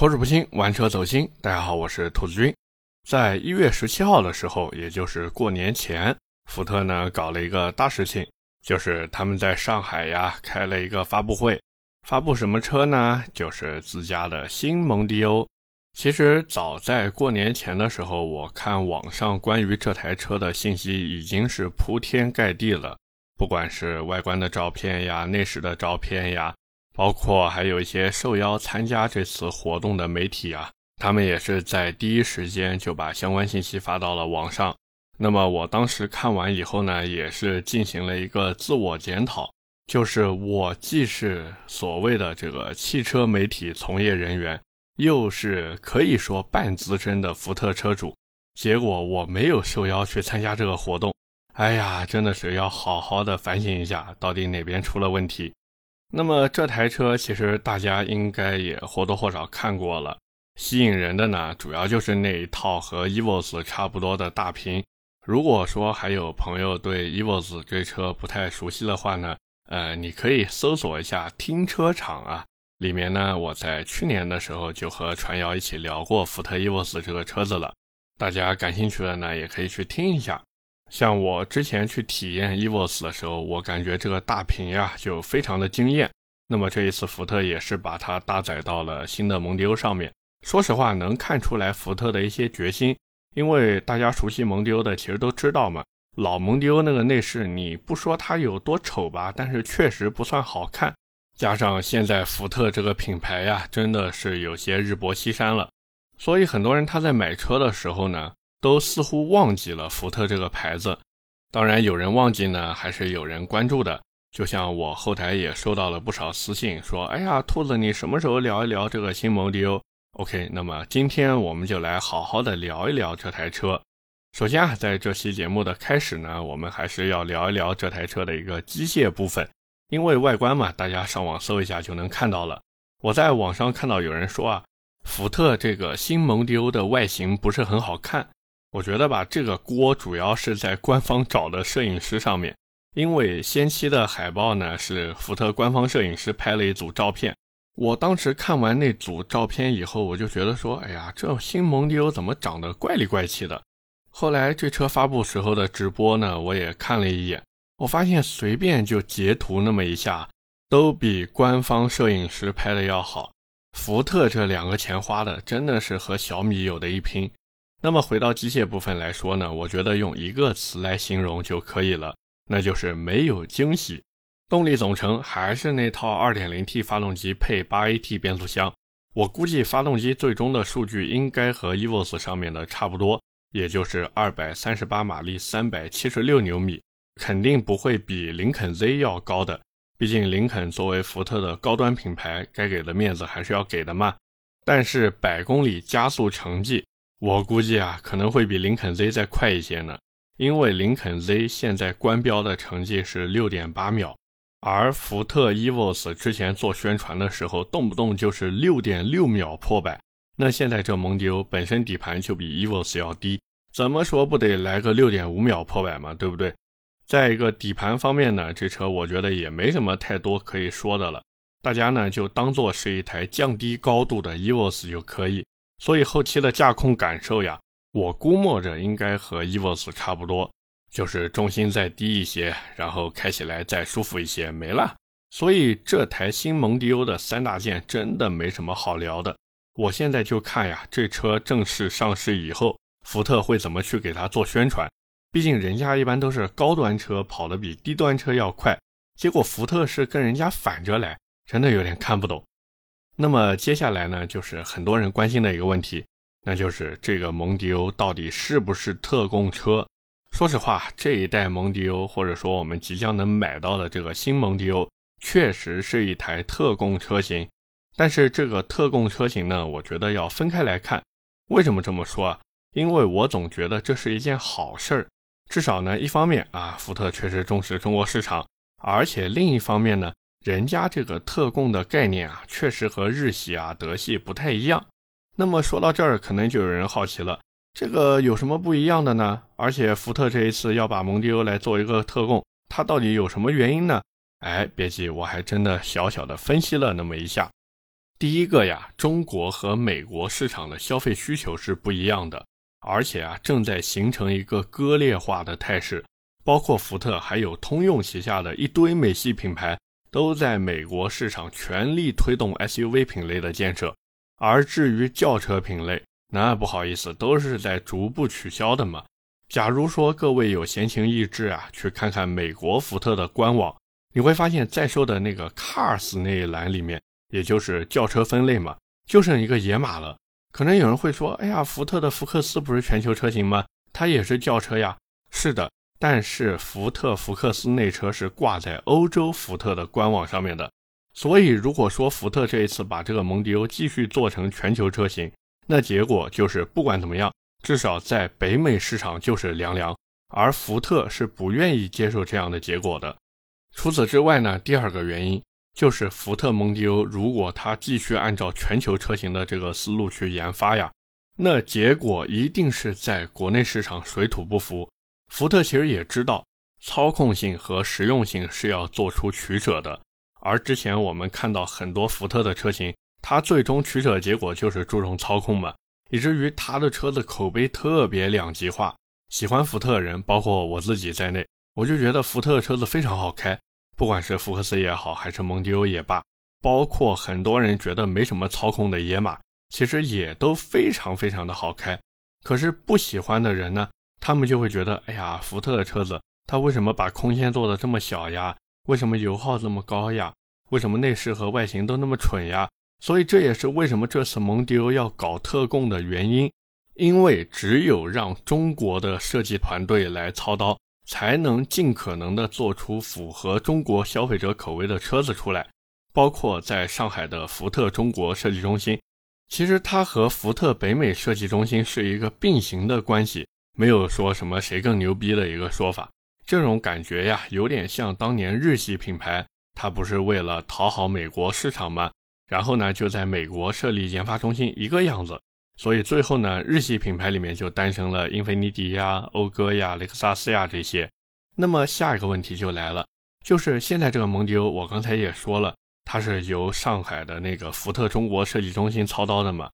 口齿不清，玩车走心。大家好，我是兔子君。在一月十七号的时候，也就是过年前，福特呢搞了一个大事情，就是他们在上海呀开了一个发布会，发布什么车呢？就是自家的新蒙迪欧。其实早在过年前的时候，我看网上关于这台车的信息已经是铺天盖地了，不管是外观的照片呀、内饰的照片呀。包括还有一些受邀参加这次活动的媒体啊，他们也是在第一时间就把相关信息发到了网上。那么我当时看完以后呢，也是进行了一个自我检讨，就是我既是所谓的这个汽车媒体从业人员，又是可以说半资深的福特车主，结果我没有受邀去参加这个活动。哎呀，真的是要好好的反省一下，到底哪边出了问题。那么这台车其实大家应该也或多或少看过了，吸引人的呢，主要就是那一套和 EVOS 差不多的大屏。如果说还有朋友对 EVOS 这车不太熟悉的话呢，呃，你可以搜索一下听车场啊，里面呢，我在去年的时候就和传谣一起聊过福特 EVOS 这个车子了，大家感兴趣的呢，也可以去听一下。像我之前去体验 EVOS 的时候，我感觉这个大屏呀就非常的惊艳。那么这一次福特也是把它搭载到了新的蒙迪欧上面。说实话，能看出来福特的一些决心，因为大家熟悉蒙迪欧的其实都知道嘛，老蒙迪欧那个内饰，你不说它有多丑吧，但是确实不算好看。加上现在福特这个品牌呀，真的是有些日薄西山了，所以很多人他在买车的时候呢。都似乎忘记了福特这个牌子，当然有人忘记呢，还是有人关注的。就像我后台也收到了不少私信，说：“哎呀，兔子，你什么时候聊一聊这个新蒙迪欧？”OK，那么今天我们就来好好的聊一聊这台车。首先啊，在这期节目的开始呢，我们还是要聊一聊这台车的一个机械部分，因为外观嘛，大家上网搜一下就能看到了。我在网上看到有人说啊，福特这个新蒙迪欧的外形不是很好看。我觉得吧，这个锅主要是在官方找的摄影师上面，因为先期的海报呢是福特官方摄影师拍了一组照片。我当时看完那组照片以后，我就觉得说，哎呀，这新蒙迪欧怎么长得怪里怪气的？后来这车发布时候的直播呢，我也看了一眼，我发现随便就截图那么一下，都比官方摄影师拍的要好。福特这两个钱花的真的是和小米有的一拼。那么回到机械部分来说呢，我觉得用一个词来形容就可以了，那就是没有惊喜。动力总成还是那套 2.0T 发动机配 8AT 变速箱，我估计发动机最终的数据应该和 EVOS 上面的差不多，也就是238马力，376牛米，肯定不会比林肯 Z 要高的。毕竟林肯作为福特的高端品牌，该给的面子还是要给的嘛。但是百公里加速成绩。我估计啊，可能会比林肯 Z 再快一些呢，因为林肯 Z 现在官标的成绩是六点八秒，而福特 EVOS 之前做宣传的时候，动不动就是六点六秒破百。那现在这蒙迪欧本身底盘就比 EVOS 要低，怎么说不得来个六点五秒破百嘛，对不对？再一个底盘方面呢，这车我觉得也没什么太多可以说的了，大家呢就当做是一台降低高度的 EVOS 就可以。所以后期的驾控感受呀，我估摸着应该和 EVOS 差不多，就是重心再低一些，然后开起来再舒服一些，没了。所以这台新蒙迪欧的三大件真的没什么好聊的。我现在就看呀，这车正式上市以后，福特会怎么去给它做宣传？毕竟人家一般都是高端车跑得比低端车要快，结果福特是跟人家反着来，真的有点看不懂。那么接下来呢，就是很多人关心的一个问题，那就是这个蒙迪欧到底是不是特供车？说实话，这一代蒙迪欧，或者说我们即将能买到的这个新蒙迪欧，确实是一台特供车型。但是这个特供车型呢，我觉得要分开来看。为什么这么说啊？因为我总觉得这是一件好事儿。至少呢，一方面啊，福特确实重视中国市场，而且另一方面呢。人家这个特供的概念啊，确实和日系啊、德系不太一样。那么说到这儿，可能就有人好奇了，这个有什么不一样的呢？而且福特这一次要把蒙迪欧来做一个特供，它到底有什么原因呢？哎，别急，我还真的小小的分析了那么一下。第一个呀，中国和美国市场的消费需求是不一样的，而且啊，正在形成一个割裂化的态势。包括福特还有通用旗下的一堆美系品牌，都在美国市场全力推动 SUV 品类的建设。而至于轿车品类，那不好意思，都是在逐步取消的嘛。假如说各位有闲情逸致啊，去看看美国福特的官网，你会发现在售的那个 Cars 那一栏里面。也就是轿车分类嘛，就剩一个野马了。可能有人会说：“哎呀，福特的福克斯不是全球车型吗？它也是轿车呀。”是的，但是福特福克斯那车是挂在欧洲福特的官网上面的。所以，如果说福特这一次把这个蒙迪欧继续做成全球车型，那结果就是不管怎么样，至少在北美市场就是凉凉。而福特是不愿意接受这样的结果的。除此之外呢，第二个原因。就是福特蒙迪欧，如果它继续按照全球车型的这个思路去研发呀，那结果一定是在国内市场水土不服。福特其实也知道，操控性和实用性是要做出取舍的。而之前我们看到很多福特的车型，它最终取舍结果就是注重操控嘛，以至于它的车子口碑特别两极化。喜欢福特的人，包括我自己在内，我就觉得福特的车子非常好开。不管是福克斯也好，还是蒙迪欧也罢，包括很多人觉得没什么操控的野马，其实也都非常非常的好开。可是不喜欢的人呢，他们就会觉得，哎呀，福特的车子它为什么把空间做的这么小呀？为什么油耗这么高呀？为什么内饰和外形都那么蠢呀？所以这也是为什么这次蒙迪欧要搞特供的原因，因为只有让中国的设计团队来操刀。才能尽可能的做出符合中国消费者口味的车子出来，包括在上海的福特中国设计中心，其实它和福特北美设计中心是一个并行的关系，没有说什么谁更牛逼的一个说法。这种感觉呀，有点像当年日系品牌，它不是为了讨好美国市场吗？然后呢，就在美国设立研发中心一个样子。所以最后呢，日系品牌里面就诞生了英菲尼迪呀、讴歌呀、雷克萨斯呀这些。那么下一个问题就来了，就是现在这个蒙迪欧，我刚才也说了，它是由上海的那个福特中国设计中心操刀的嘛？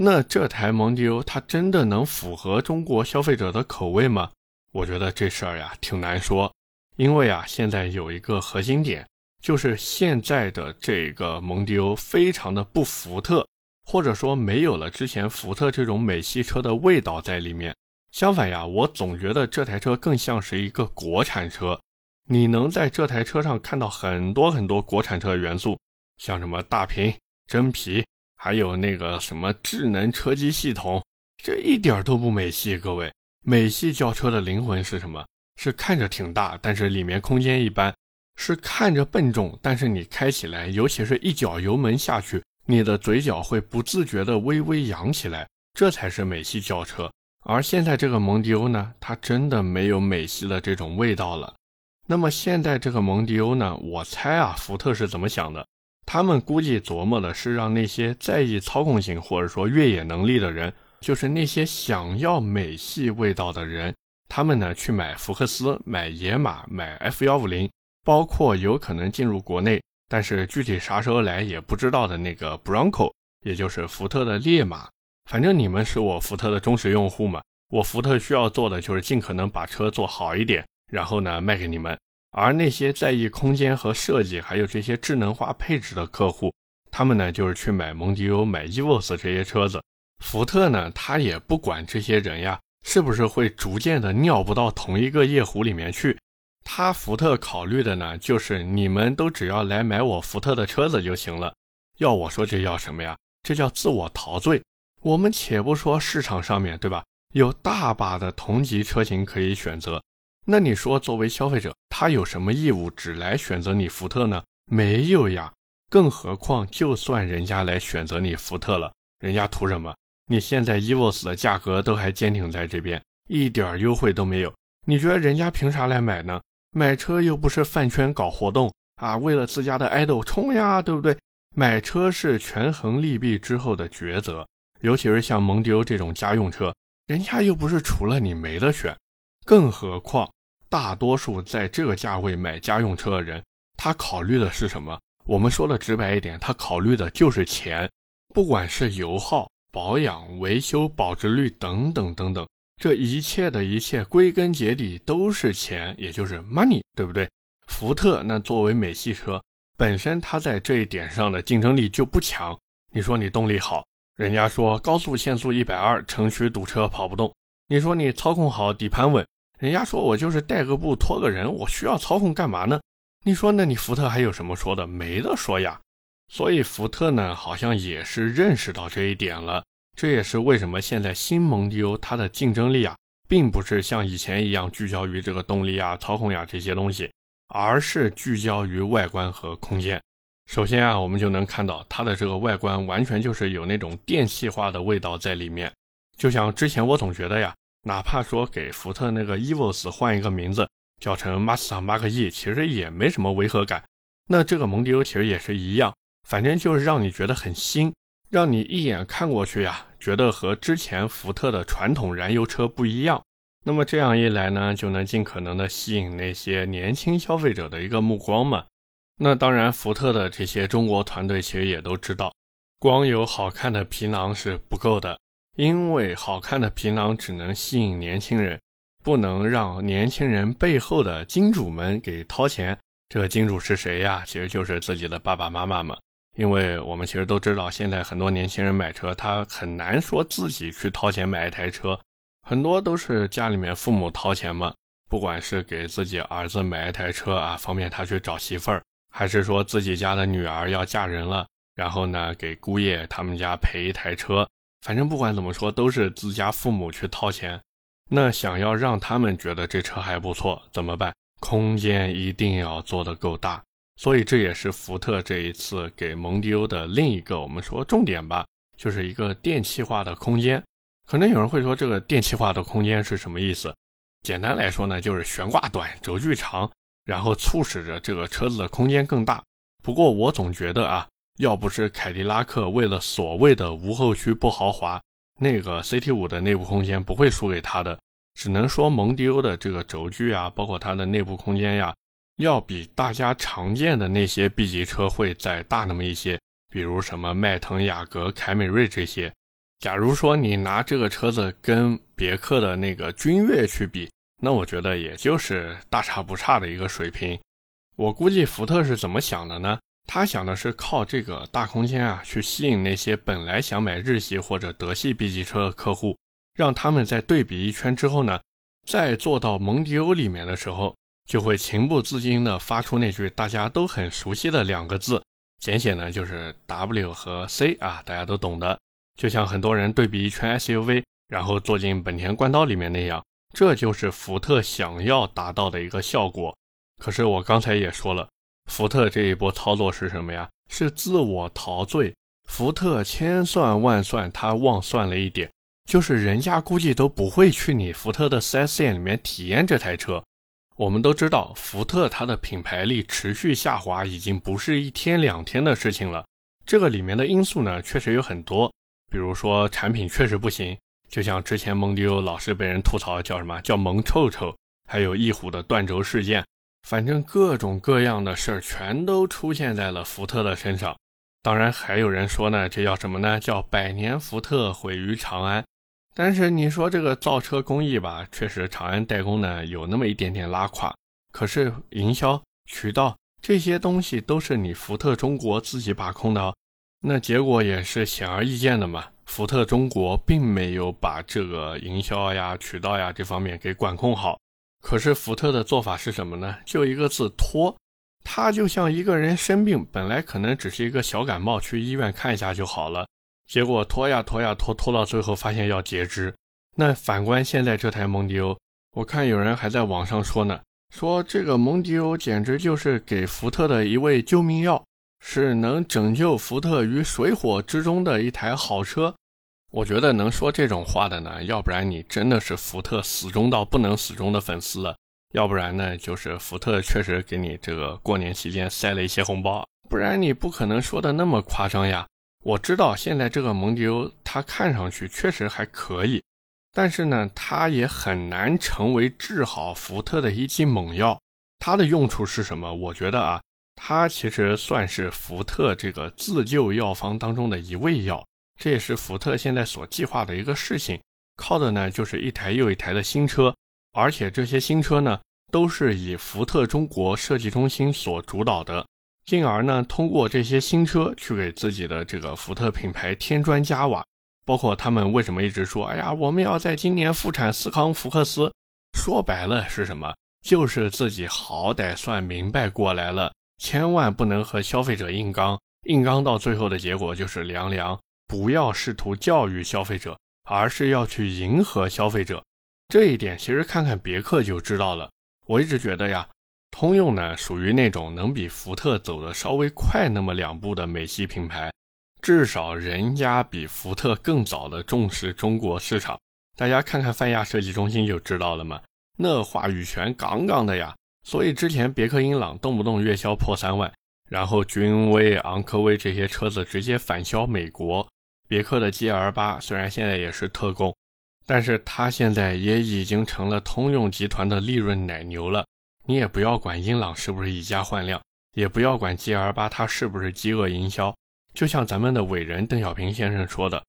那这台蒙迪欧它真的能符合中国消费者的口味吗？我觉得这事儿呀挺难说，因为啊现在有一个核心点，就是现在的这个蒙迪欧非常的不福特。或者说没有了之前福特这种美系车的味道在里面。相反呀，我总觉得这台车更像是一个国产车。你能在这台车上看到很多很多国产车的元素，像什么大屏、真皮，还有那个什么智能车机系统，这一点都不美系。各位，美系轿车的灵魂是什么？是看着挺大，但是里面空间一般；是看着笨重，但是你开起来，尤其是一脚油门下去。你的嘴角会不自觉地微微扬起来，这才是美系轿车。而现在这个蒙迪欧呢，它真的没有美系的这种味道了。那么现在这个蒙迪欧呢，我猜啊，福特是怎么想的？他们估计琢磨的是让那些在意操控性或者说越野能力的人，就是那些想要美系味道的人，他们呢去买福克斯、买野马、买 F 幺五零，包括有可能进入国内。但是具体啥时候来也不知道的那个 Bronco，也就是福特的烈马，反正你们是我福特的忠实用户嘛，我福特需要做的就是尽可能把车做好一点，然后呢卖给你们。而那些在意空间和设计，还有这些智能化配置的客户，他们呢就是去买蒙迪欧、买 EVOS 这些车子。福特呢，他也不管这些人呀是不是会逐渐的尿不到同一个夜壶里面去。他福特考虑的呢，就是你们都只要来买我福特的车子就行了。要我说，这叫什么呀？这叫自我陶醉。我们且不说市场上面对吧，有大把的同级车型可以选择。那你说，作为消费者，他有什么义务只来选择你福特呢？没有呀。更何况，就算人家来选择你福特了，人家图什么？你现在 EVOS 的价格都还坚挺在这边，一点优惠都没有。你觉得人家凭啥来买呢？买车又不是饭圈搞活动啊，为了自家的爱豆冲呀，对不对？买车是权衡利弊之后的抉择，尤其是像蒙迪欧这种家用车，人家又不是除了你没得选。更何况，大多数在这个价位买家用车的人，他考虑的是什么？我们说的直白一点，他考虑的就是钱，不管是油耗、保养、维修、保值率等等等等，这一切的一切，归根结底都是钱，也就是 money，对不对？福特那作为美系车，本身它在这一点上的竞争力就不强。你说你动力好，人家说高速限速一百二，城区堵车跑不动。你说你操控好，底盘稳。人家说我就是带个布拖个人，我需要操控干嘛呢？你说那你福特还有什么说的？没得说呀。所以福特呢，好像也是认识到这一点了。这也是为什么现在新蒙迪欧它的竞争力啊，并不是像以前一样聚焦于这个动力啊、操控呀这些东西，而是聚焦于外观和空间。首先啊，我们就能看到它的这个外观完全就是有那种电气化的味道在里面，就像之前我总觉得呀。哪怕说给福特那个 Evos 换一个名字，叫成 Master Mark E，其实也没什么违和感。那这个蒙迪欧其实也是一样，反正就是让你觉得很新，让你一眼看过去呀，觉得和之前福特的传统燃油车不一样。那么这样一来呢，就能尽可能的吸引那些年轻消费者的一个目光嘛。那当然，福特的这些中国团队其实也都知道，光有好看的皮囊是不够的。因为好看的皮囊只能吸引年轻人，不能让年轻人背后的金主们给掏钱。这个金主是谁呀？其实就是自己的爸爸妈妈嘛。因为我们其实都知道，现在很多年轻人买车，他很难说自己去掏钱买一台车，很多都是家里面父母掏钱嘛。不管是给自己儿子买一台车啊，方便他去找媳妇儿，还是说自己家的女儿要嫁人了，然后呢给姑爷他们家赔一台车。反正不管怎么说，都是自家父母去掏钱。那想要让他们觉得这车还不错，怎么办？空间一定要做得够大。所以这也是福特这一次给蒙迪欧的另一个我们说重点吧，就是一个电气化的空间。可能有人会说，这个电气化的空间是什么意思？简单来说呢，就是悬挂短，轴距长，然后促使着这个车子的空间更大。不过我总觉得啊。要不是凯迪拉克为了所谓的无后驱不豪华，那个 CT5 的内部空间不会输给它的。只能说蒙迪欧的这个轴距啊，包括它的内部空间呀，要比大家常见的那些 B 级车会再大那么一些。比如什么迈腾、雅阁、凯美瑞这些。假如说你拿这个车子跟别克的那个君越去比，那我觉得也就是大差不差的一个水平。我估计福特是怎么想的呢？他想的是靠这个大空间啊，去吸引那些本来想买日系或者德系 B 级车的客户，让他们在对比一圈之后呢，再坐到蒙迪欧里面的时候，就会情不自禁地发出那句大家都很熟悉的两个字，简写呢就是 W 和 C 啊，大家都懂的。就像很多人对比一圈 SUV，然后坐进本田冠道里面那样，这就是福特想要达到的一个效果。可是我刚才也说了。福特这一波操作是什么呀？是自我陶醉。福特千算万算，他忘算了一点，就是人家估计都不会去你福特的 4S 店里面体验这台车。我们都知道，福特它的品牌力持续下滑，已经不是一天两天的事情了。这个里面的因素呢，确实有很多，比如说产品确实不行，就像之前蒙迪欧老是被人吐槽叫什么叫萌臭臭，还有翼虎的断轴事件。反正各种各样的事儿全都出现在了福特的身上，当然还有人说呢，这叫什么呢？叫百年福特毁于长安。但是你说这个造车工艺吧，确实长安代工呢有那么一点点拉垮。可是营销渠道这些东西都是你福特中国自己把控的哦，那结果也是显而易见的嘛。福特中国并没有把这个营销呀、渠道呀这方面给管控好。可是福特的做法是什么呢？就一个字拖。他就像一个人生病，本来可能只是一个小感冒，去医院看一下就好了。结果拖呀拖呀拖，拖到最后发现要截肢。那反观现在这台蒙迪欧，我看有人还在网上说呢，说这个蒙迪欧简直就是给福特的一味救命药，是能拯救福特于水火之中的一台好车。我觉得能说这种话的呢，要不然你真的是福特死忠到不能死忠的粉丝了，要不然呢，就是福特确实给你这个过年期间塞了一些红包，不然你不可能说的那么夸张呀。我知道现在这个蒙迪欧它看上去确实还可以，但是呢，它也很难成为治好福特的一剂猛药。它的用处是什么？我觉得啊，它其实算是福特这个自救药方当中的一味药，这也是福特现在所计划的一个事情。靠的呢就是一台又一台的新车，而且这些新车呢都是以福特中国设计中心所主导的，进而呢通过这些新车去给自己的这个福特品牌添砖加瓦。包括他们为什么一直说，哎呀，我们要在今年复产斯康福克斯，说白了是什么？就是自己好歹算明白过来了，千万不能和消费者硬刚，硬刚到最后的结果就是凉凉。不要试图教育消费者，而是要去迎合消费者。这一点其实看看别克就知道了。我一直觉得呀，通用呢属于那种能比福特走的稍微快那么两步的美系品牌。至少人家比福特更早的重视中国市场，大家看看泛亚设计中心就知道了嘛，那话语权杠杠的呀。所以之前别克英朗动不动月销破三万，然后君威、昂科威这些车子直接反销美国。别克的 GL 八虽然现在也是特供，但是它现在也已经成了通用集团的利润奶牛了。你也不要管英朗是不是以价换量，也不要管 GL 八它是不是饥饿营销。就像咱们的伟人邓小平先生说的：“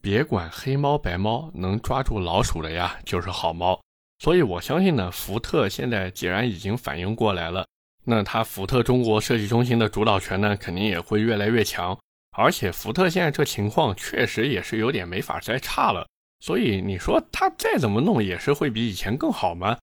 别管黑猫白猫，能抓住老鼠的呀，就是好猫。”所以，我相信呢，福特现在既然已经反应过来了，那它福特中国设计中心的主导权呢，肯定也会越来越强。而且，福特现在这情况确实也是有点没法再差了。所以，你说他再怎么弄，也是会比以前更好吗？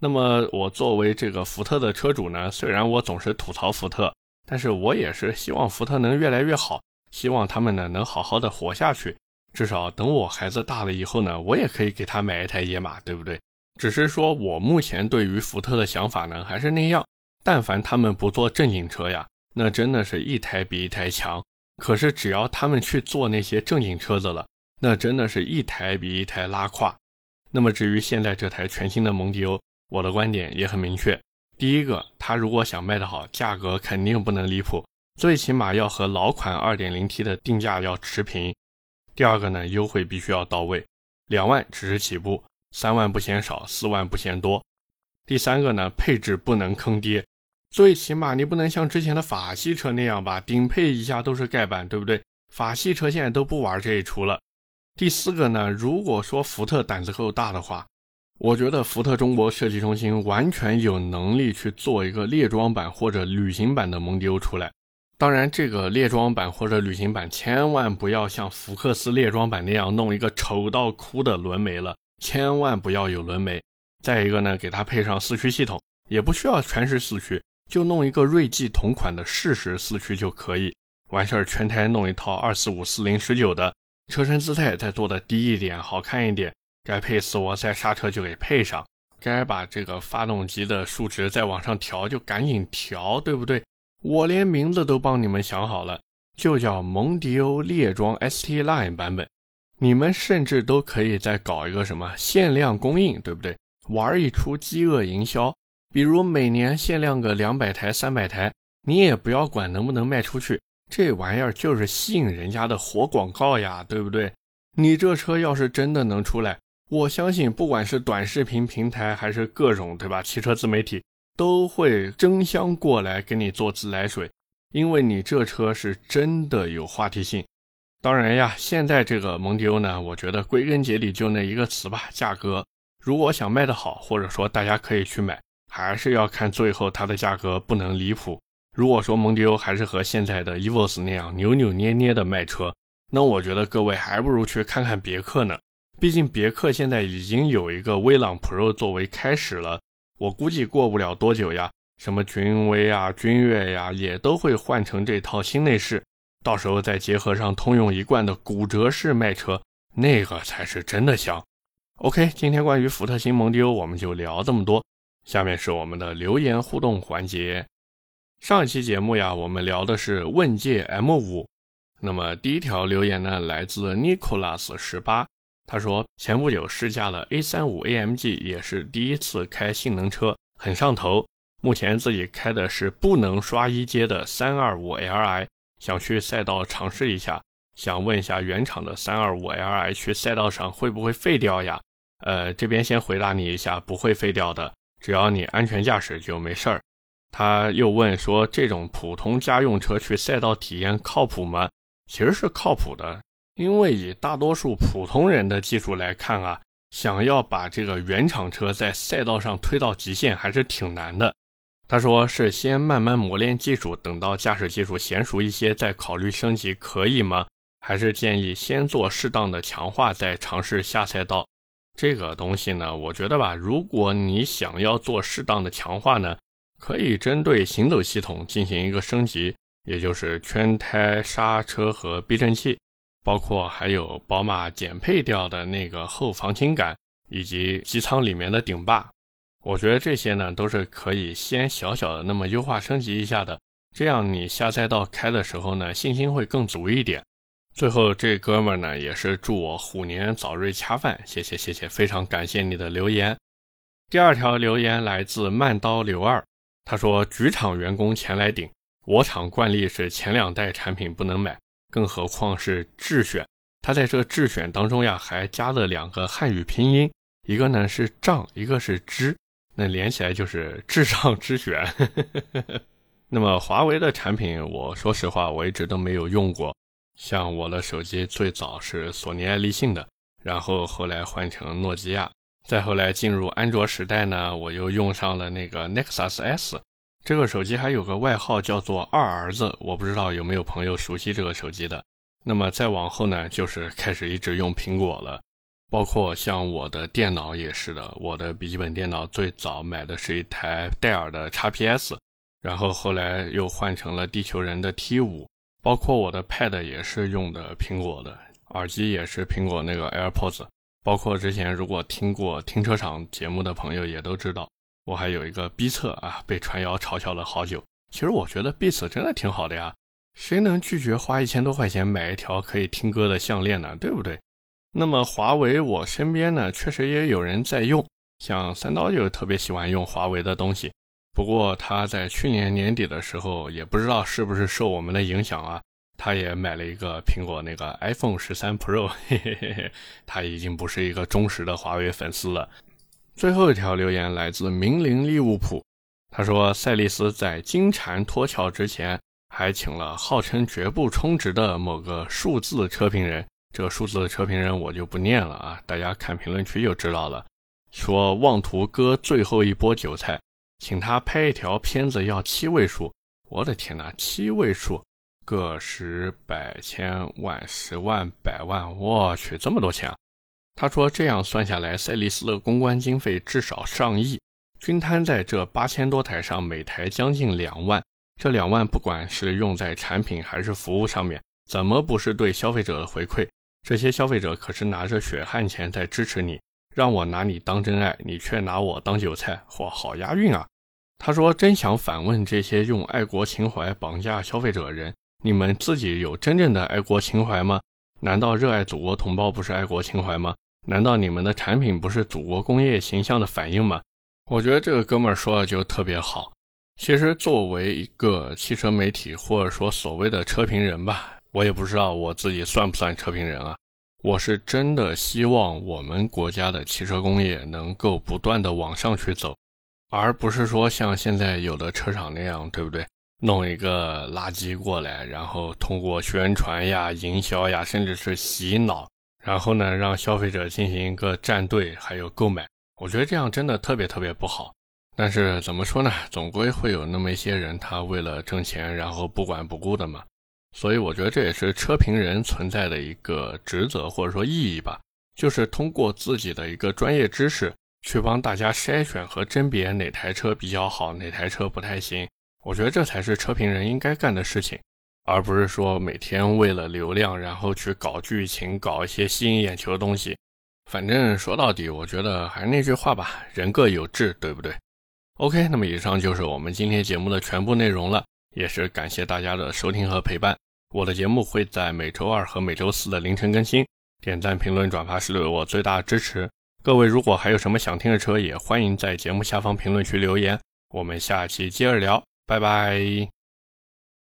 那么，我作为这个福特的车主呢，虽然我总是吐槽福特。但是我也是希望福特能越来越好，希望他们呢能好好的活下去。至少等我孩子大了以后呢，我也可以给他买一台野马，对不对？只是说我目前对于福特的想法呢还是那样，但凡他们不做正经车呀，那真的是一台比一台强。可是只要他们去做那些正经车子了，那真的是一台比一台拉胯。那么至于现在这台全新的蒙迪欧，我的观点也很明确。第一个，它如果想卖得好，价格肯定不能离谱，最起码要和老款 2.0T 的定价要持平。第二个呢，优惠必须要到位，两万只是起步，三万不嫌少，四万不嫌多。第三个呢，配置不能坑爹，最起码你不能像之前的法系车那样吧，顶配以下都是盖板，对不对？法系车现在都不玩这一出了。第四个呢，如果说福特胆子够大的话。我觉得福特中国设计中心完全有能力去做一个列装版或者旅行版的蒙迪欧出来。当然，这个列装版或者旅行版千万不要像福克斯列装版那样弄一个丑到哭的轮眉了，千万不要有轮眉。再一个呢，给它配上四驱系统，也不需要全时四驱，就弄一个锐际同款的适时四驱就可以。完事儿全台弄一套二四五四零十九的车身姿态，再做的低一点，好看一点。该配四活塞刹车就给配上，该把这个发动机的数值再往上调就赶紧调，对不对？我连名字都帮你们想好了，就叫蒙迪欧猎装 ST Line 版本。你们甚至都可以再搞一个什么限量供应，对不对？玩一出饥饿营销，比如每年限量个两百台、三百台，你也不要管能不能卖出去，这玩意儿就是吸引人家的活广告呀，对不对？你这车要是真的能出来，我相信，不管是短视频平台还是各种，对吧？汽车自媒体都会争相过来给你做自来水，因为你这车是真的有话题性。当然呀，现在这个蒙迪欧呢，我觉得归根结底就那一个词吧，价格。如果想卖得好，或者说大家可以去买，还是要看最后它的价格不能离谱。如果说蒙迪欧还是和现在的 EVOS 那样扭扭捏捏的卖车，那我觉得各位还不如去看看别克呢。毕竟别克现在已经有一个威朗 Pro 作为开始了，我估计过不了多久呀，什么君威啊、君越呀，也都会换成这套新内饰，到时候再结合上通用一贯的骨折式卖车，那个才是真的香。OK，今天关于福特新蒙迪欧我们就聊这么多，下面是我们的留言互动环节。上一期节目呀，我们聊的是问界 M5，那么第一条留言呢，来自 Nicholas 十八。他说，前不久试驾了 A35 AMG，也是第一次开性能车，很上头。目前自己开的是不能刷一阶的 325Li，想去赛道尝试一下。想问一下原厂的 325Li 去赛道上会不会废掉呀？呃，这边先回答你一下，不会废掉的，只要你安全驾驶就没事儿。他又问说：“这种普通家用车去赛道体验靠谱吗？”其实是靠谱的，因为以大多数普通人的技术来看啊，想要把这个原厂车在赛道上推到极限还是挺难的。他说是先慢慢磨练技术，等到驾驶技术娴熟一些再考虑升级，可以吗？还是建议先做适当的强化，再尝试下赛道。这个东西呢，我觉得吧，如果你想要做适当的强化呢。可以针对行走系统进行一个升级，也就是圈胎、刹车和避震器，包括还有宝马减配掉的那个后防倾杆以及机舱里面的顶坝。我觉得这些呢都是可以先小小的那么优化升级一下的，这样你下赛道开的时候呢信心会更足一点。最后这哥们呢也是祝我虎年早日恰饭，谢谢谢谢，非常感谢你的留言。第二条留言来自慢刀刘二。他说：“局厂员工前来顶，我厂惯例是前两代产品不能买，更何况是智选。他在这个智选当中呀，还加了两个汉语拼音，一个呢是障，一个是知，那连起来就是智障之选。那么华为的产品，我说实话，我一直都没有用过。像我的手机最早是索尼爱立信的，然后后来换成诺基亚。”再后来进入安卓时代呢，我又用上了那个 Nexus S，这个手机还有个外号叫做“二儿子”，我不知道有没有朋友熟悉这个手机的。那么再往后呢，就是开始一直用苹果了，包括像我的电脑也是的，我的笔记本电脑最早买的是一台戴尔的 XPS，然后后来又换成了地球人的 T5，包括我的 Pad 也是用的苹果的，耳机也是苹果那个 AirPods。包括之前如果听过停车场节目的朋友也都知道，我还有一个 B 测啊，被传谣嘲笑了好久。其实我觉得 B 侧真的挺好的呀，谁能拒绝花一千多块钱买一条可以听歌的项链呢？对不对？那么华为，我身边呢确实也有人在用，像三刀就特别喜欢用华为的东西。不过他在去年年底的时候，也不知道是不是受我们的影响啊。他也买了一个苹果那个 iPhone 十三 Pro，嘿嘿嘿嘿，他已经不是一个忠实的华为粉丝了。最后一条留言来自明灵利物浦，他说赛利斯在金蝉脱壳之前，还请了号称绝不充值的某个数字车评人，这个数字车评人我就不念了啊，大家看评论区就知道了。说妄图割最后一波韭菜，请他拍一条片子要七位数，我的天哪，七位数！个十百千万十万百万，我去这么多钱！他说这样算下来，赛利斯的公关经费至少上亿，均摊在这八千多台上，每台将近两万。这两万不管是用在产品还是服务上面，怎么不是对消费者的回馈？这些消费者可是拿着血汗钱在支持你，让我拿你当真爱，你却拿我当韭菜，嚯，好押韵啊！他说真想反问这些用爱国情怀绑架消费者的人。你们自己有真正的爱国情怀吗？难道热爱祖国同胞不是爱国情怀吗？难道你们的产品不是祖国工业形象的反应吗？我觉得这个哥们儿说的就特别好。其实作为一个汽车媒体或者说所谓的车评人吧，我也不知道我自己算不算车评人啊。我是真的希望我们国家的汽车工业能够不断的往上去走，而不是说像现在有的车厂那样，对不对？弄一个垃圾过来，然后通过宣传呀、营销呀，甚至是洗脑，然后呢，让消费者进行一个站队，还有购买。我觉得这样真的特别特别不好。但是怎么说呢？总归会有那么一些人，他为了挣钱，然后不管不顾的嘛。所以我觉得这也是车评人存在的一个职责或者说意义吧，就是通过自己的一个专业知识，去帮大家筛选和甄别哪台车比较好，哪台车不太行。我觉得这才是车评人应该干的事情，而不是说每天为了流量，然后去搞剧情，搞一些吸引眼球的东西。反正说到底，我觉得还是那句话吧，人各有志，对不对？OK，那么以上就是我们今天节目的全部内容了，也是感谢大家的收听和陪伴。我的节目会在每周二和每周四的凌晨更新，点赞、评论、转发是对我最大的支持。各位如果还有什么想听的车，也欢迎在节目下方评论区留言，我们下期接着聊。拜拜。